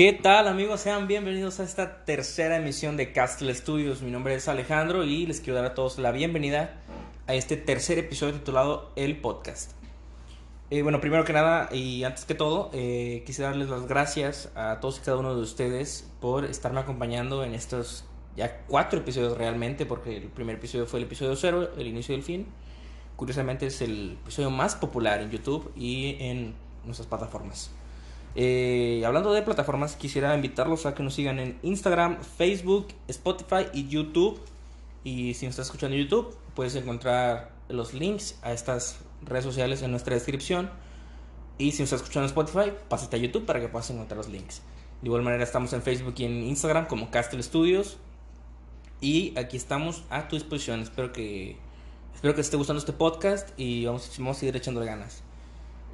¿Qué tal amigos? Sean bienvenidos a esta tercera emisión de Castle Studios. Mi nombre es Alejandro y les quiero dar a todos la bienvenida a este tercer episodio titulado El Podcast. Eh, bueno, primero que nada y antes que todo, eh, quisiera darles las gracias a todos y cada uno de ustedes por estarme acompañando en estos ya cuatro episodios realmente, porque el primer episodio fue el episodio cero, el inicio del fin. Curiosamente es el episodio más popular en YouTube y en nuestras plataformas. Eh, hablando de plataformas, quisiera invitarlos a que nos sigan en Instagram, Facebook, Spotify y YouTube. Y si nos estás escuchando en YouTube, puedes encontrar los links a estas redes sociales en nuestra descripción. Y si nos estás escuchando en Spotify, pásate a YouTube para que puedas encontrar los links. De igual manera, estamos en Facebook y en Instagram como Castle Studios. Y aquí estamos a tu disposición. Espero que, espero que te esté gustando este podcast y vamos, vamos a seguir echándole ganas.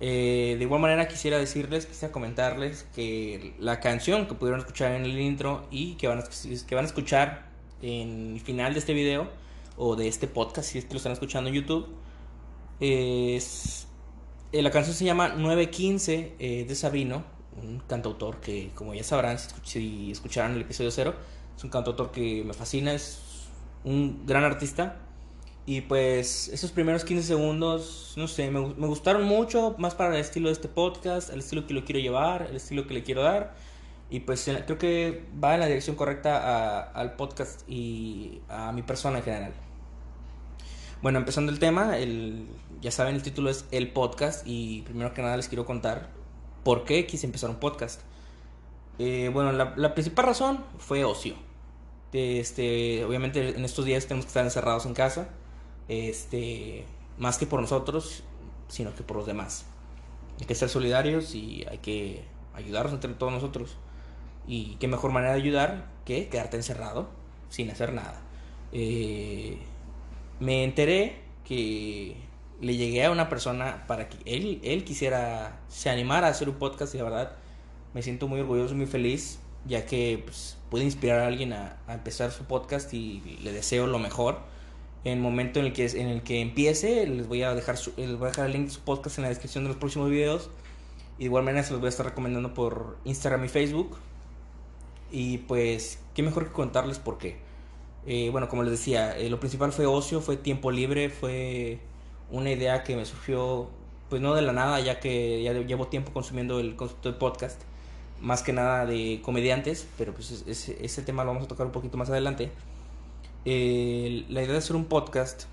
Eh, de igual manera quisiera decirles, quisiera comentarles que la canción que pudieron escuchar en el intro y que van a, que van a escuchar en el final de este video o de este podcast, si es que lo están escuchando en YouTube, es, eh, la canción se llama 915 eh, de Sabino, un cantautor que como ya sabrán si, escucharon el episodio 0, es un cantautor que me fascina, es un gran artista y pues esos primeros 15 segundos, no sé, me, me, gustaron mucho, más para el estilo de este podcast, el estilo que lo quiero llevar, el estilo que le quiero dar. Y pues creo que va en la dirección correcta a, al podcast y a mi persona en general. Bueno, empezando el tema, el, ya saben, el título es El Podcast y primero que nada les quiero contar por qué quise empezar un podcast. Eh, bueno, la, la, principal razón fue ocio. Este, obviamente en estos días tenemos que estar encerrados en casa este, más que por nosotros, sino que por los demás. Hay que ser solidarios y hay que ayudarnos entre todos nosotros. Y qué mejor manera de ayudar que quedarte encerrado sin hacer nada. Eh, me enteré que le llegué a una persona para que él, él quisiera, se animara a hacer un podcast y la verdad me siento muy orgulloso muy feliz ya que pues, puede inspirar a alguien a empezar su podcast y le deseo lo mejor en el momento en el que, en el que empiece, les voy a dejar, les voy a dejar el link de su podcast en la descripción de los próximos videos. Y de igual manera se los voy a estar recomendando por Instagram y Facebook. Y pues, qué mejor que contarles por qué. Eh, bueno, como les decía, eh, lo principal fue ocio, fue tiempo libre, fue una idea que me surgió, pues no de la nada, ya que ya llevo tiempo consumiendo el concepto de podcast, más que nada de comediantes, pero pues ese tema lo vamos a tocar un poquito más adelante la idea de hacer un podcast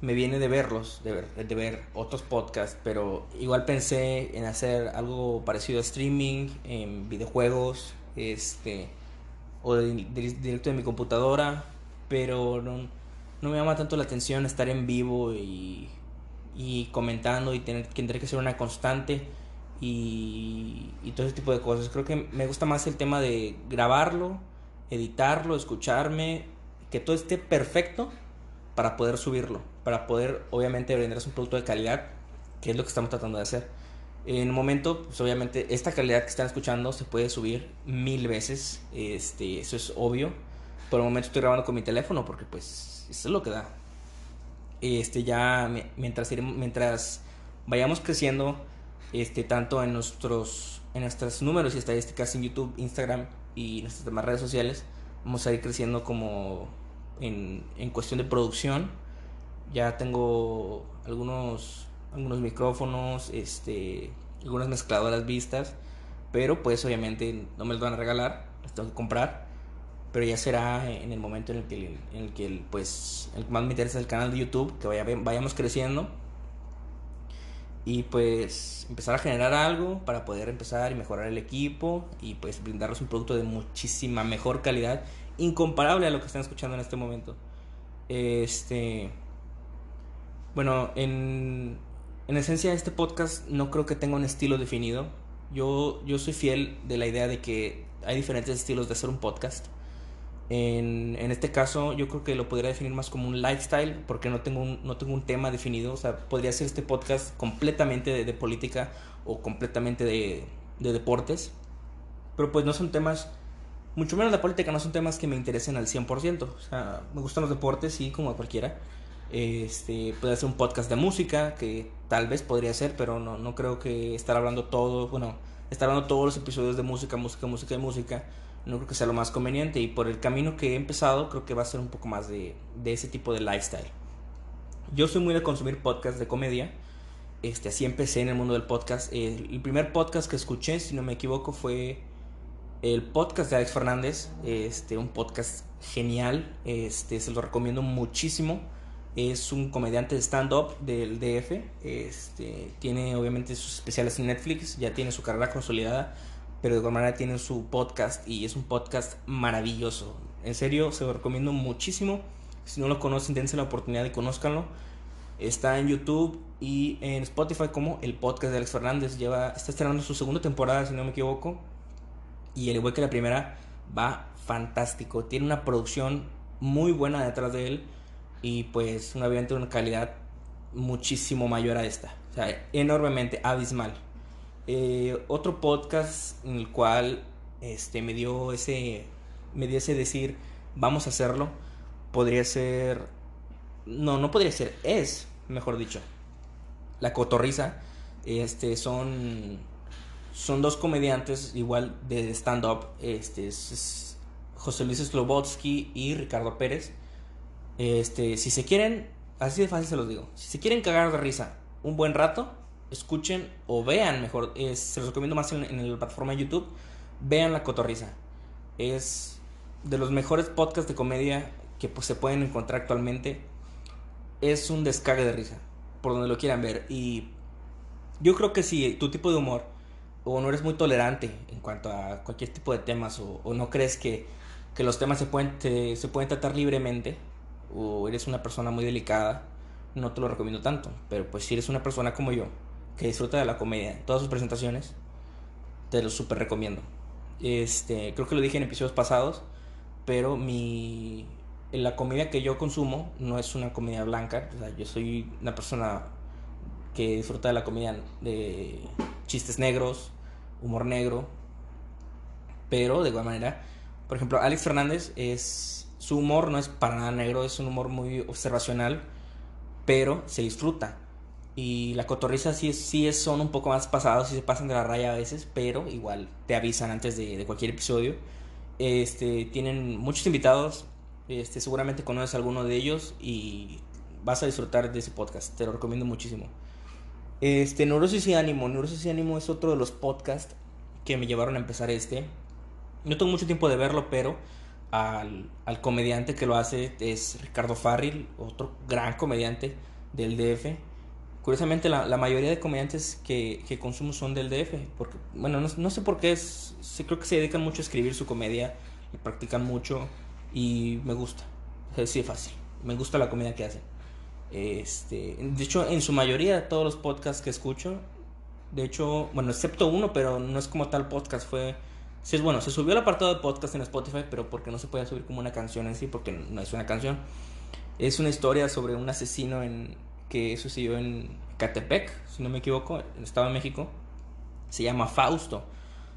me viene de verlos, de ver, de ver otros podcasts, pero igual pensé en hacer algo parecido a streaming, en videojuegos, este, o directo de mi computadora, pero no, no, me llama tanto la atención estar en vivo y, y comentando y tener, tener que ser una constante y, y todo ese tipo de cosas. Creo que me gusta más el tema de grabarlo, editarlo, escucharme, que todo esté perfecto para poder subirlo, para poder obviamente venderse un producto de calidad, que es lo que estamos tratando de hacer. En un momento, pues obviamente esta calidad que están escuchando se puede subir mil veces, este, eso es obvio. Por el momento estoy grabando con mi teléfono porque pues eso es lo que da. Este ya mientras mientras vayamos creciendo este tanto en nuestros en nuestros números y estadísticas en YouTube, Instagram y nuestras demás redes sociales, vamos a ir creciendo como en, en cuestión de producción. Ya tengo algunos, algunos micrófonos, este, algunas mezcladoras vistas, pero pues obviamente no me los van a regalar, las tengo que comprar. Pero ya será en el momento en el que, en el que pues, el más me interesa es el canal de YouTube, que vaya, vayamos creciendo y pues empezar a generar algo para poder empezar y mejorar el equipo y pues brindarles un producto de muchísima mejor calidad, incomparable a lo que están escuchando en este momento. Este bueno, en, en esencia este podcast no creo que tenga un estilo definido. Yo, yo soy fiel de la idea de que hay diferentes estilos de hacer un podcast. En, en, este caso, yo creo que lo podría definir más como un lifestyle, porque no tengo un, no tengo un tema definido. O sea, podría ser este podcast completamente de, de política o completamente de, de, deportes. Pero pues no son temas, mucho menos la política, no son temas que me interesen al 100%. O sea, me gustan los deportes, sí, como a cualquiera. Este, puede ser un podcast de música, que tal vez podría ser, pero no, no creo que estar hablando todo, bueno, estar dando todos los episodios de música, música, música y música, no creo que sea lo más conveniente. Y por el camino que he empezado, creo que va a ser un poco más de, de ese tipo de lifestyle. Yo soy muy de consumir podcasts de comedia. Este, así empecé en el mundo del podcast. El, primer podcast que escuché, si no me equivoco, fue el podcast de Alex Fernández. Este, un podcast genial. Este, se lo recomiendo muchísimo. Es un comediante de stand-up del DF. Este, tiene obviamente sus especiales en Netflix. Ya tiene su carrera consolidada. Pero de igual manera tiene su podcast. Y es un podcast maravilloso. En serio, se lo recomiendo muchísimo. Si no lo conocen, dense la oportunidad y conózcanlo. Está en YouTube y en Spotify como el podcast de Alex Fernández. Lleva, está estrenando su segunda temporada, si no me equivoco. Y el igual que la primera, va fantástico. Tiene una producción muy buena detrás de él. Y pues obviamente una calidad muchísimo mayor a esta. O sea, enormemente abismal. Eh, otro podcast en el cual este, me dio ese me dio ese decir vamos a hacerlo podría ser no no podría ser es mejor dicho la cotorriza este son son dos comediantes igual de stand up este es, José Luis Slobotsky y Ricardo Pérez este si se quieren así de fácil se los digo si se quieren cagar de risa un buen rato escuchen o vean mejor, se los recomiendo más en, la plataforma de YouTube, vean La Cotorriza. Es de los mejores podcasts de comedia que pues, se pueden encontrar actualmente. Es un descargue de risa, por donde lo quieran ver. Y yo creo que si tu tipo de humor o no eres muy tolerante en cuanto a cualquier tipo de temas o, no crees que, que, los temas se pueden, se pueden tratar libremente o eres una persona muy delicada, no te lo recomiendo tanto. Pero pues si eres una persona como yo, que disfruta de la comedia todas sus presentaciones, te lo súper recomiendo. Este, creo que lo dije en episodios pasados, pero mi la comedia que yo consumo no es una comedia blanca, yo soy una persona que disfruta de la comedia de chistes negros, humor negro, pero de igual manera, por ejemplo, Alex Fernández es su humor no es para nada negro, es un humor muy observacional, pero se disfruta. Y la cotorriza sí, sí son un poco más pasados, sí se pasan de la raya a veces, pero igual te avisan antes de, cualquier episodio. Este, tienen muchos invitados, este, seguramente conoces a alguno de ellos y vas a disfrutar de ese podcast, te lo recomiendo muchísimo. Este, Neurosis y Ánimo, Neurosis y Ánimo es otro de los podcasts que me llevaron a empezar este. No tengo mucho tiempo de verlo, pero al, al comediante que lo hace es Ricardo Farril, otro gran comediante del DF Curiosamente, la, la mayoría de comediantes que, que, consumo son del DF. Porque, bueno, no, no sé por qué, es, creo que se dedican mucho a escribir su comedia, y practican mucho y me gusta. Es sí, fácil. Me gusta la comedia que hacen. Este, de hecho, en su mayoría, todos los podcasts que escucho, de hecho, bueno, excepto uno, pero no es como tal podcast, fue... Sí, bueno, se subió el apartado de podcast en Spotify, pero porque no se podía subir como una canción en sí, porque no es una canción. Es una historia sobre un asesino en, que sucedió en Catepec, si no me equivoco, en el Estado de México. Se llama Fausto.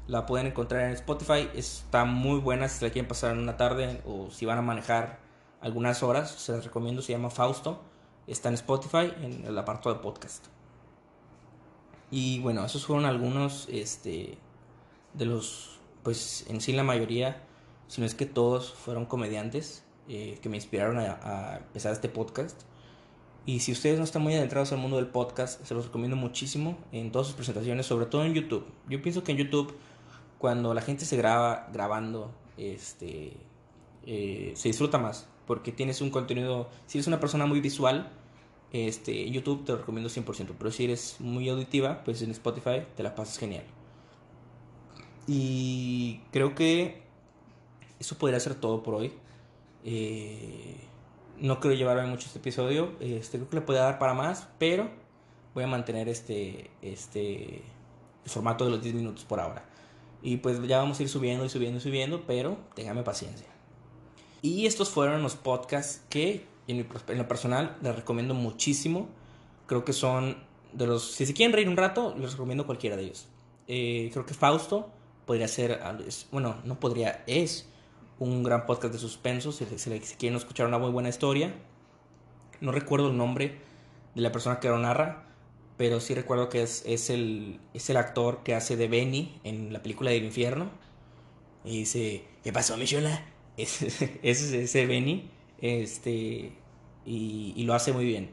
La pueden encontrar en Spotify. Está muy buena si la quieren pasar en una tarde o si van a manejar algunas horas. Se las recomiendo. Se llama Fausto. Está en Spotify en el apartado de podcast. Y bueno, esos fueron algunos este, de los, pues en sí la mayoría, si no es que todos fueron comediantes eh, que me inspiraron a, a empezar este podcast. Y si ustedes no están muy adentrados al mundo del podcast, se los recomiendo muchísimo en todas sus presentaciones, sobre todo en YouTube. Yo pienso que en YouTube, cuando la gente se graba grabando, este, eh, se disfruta más, porque tienes un contenido, si eres una persona muy visual, este, YouTube te lo recomiendo 100%, pero si eres muy auditiva, pues en Spotify te la pasas genial. Y creo que eso podría ser todo por hoy. Eh, no quiero llevarme mucho este episodio. Este, creo que le puede dar para más, pero voy a mantener este, este el formato de los 10 minutos por ahora. Y pues ya vamos a ir subiendo y subiendo y subiendo, pero téngame paciencia. Y estos fueron los podcasts que en, lo personal les recomiendo muchísimo. Creo que son de los... Si se quieren reír un rato, les recomiendo cualquiera de ellos. Eh, creo que Fausto podría ser... Bueno, no podría, es un gran podcast de suspenso, si, quieren escuchar una muy buena historia. No recuerdo el nombre de la persona que lo narra, pero sí recuerdo que es, es, el, es el actor que hace de Benny en la película del infierno. Y dice, ¿qué pasó, Michola? Ese es ese Benny. Este, y, lo hace muy bien.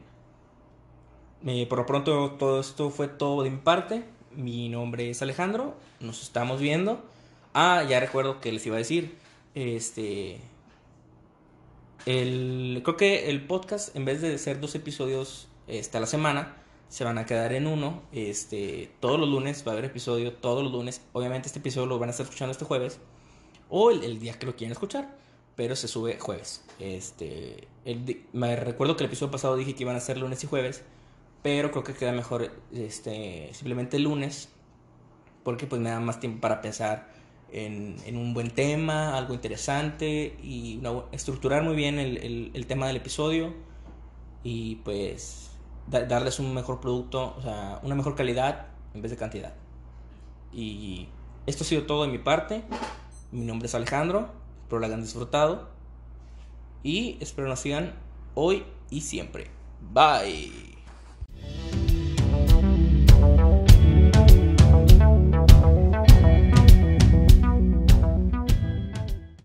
Por lo pronto, todo esto fue todo de mi parte. Mi nombre es Alejandro. Nos estamos viendo. Ah, ya recuerdo que les iba a decir. Este. El, creo que el podcast, en vez de ser dos episodios este, a la semana, se van a quedar en uno. Este, todos los lunes va a haber episodio, todos los lunes. Obviamente este episodio lo van a estar escuchando este jueves. O el, día que lo quieran escuchar. Pero se sube jueves. Este, me recuerdo que el episodio pasado dije que iban a ser lunes y jueves. Pero creo que queda mejor este, simplemente lunes. Porque pues me da más tiempo para pensar en, un buen tema, algo interesante. Y estructurar muy bien el, el, el tema del episodio. Y pues darles un mejor producto, o sea, una mejor calidad en vez de cantidad. Y esto ha sido todo de mi parte. Mi nombre es Alejandro, espero lo hayan disfrutado. Y espero nos sigan hoy y siempre. Bye.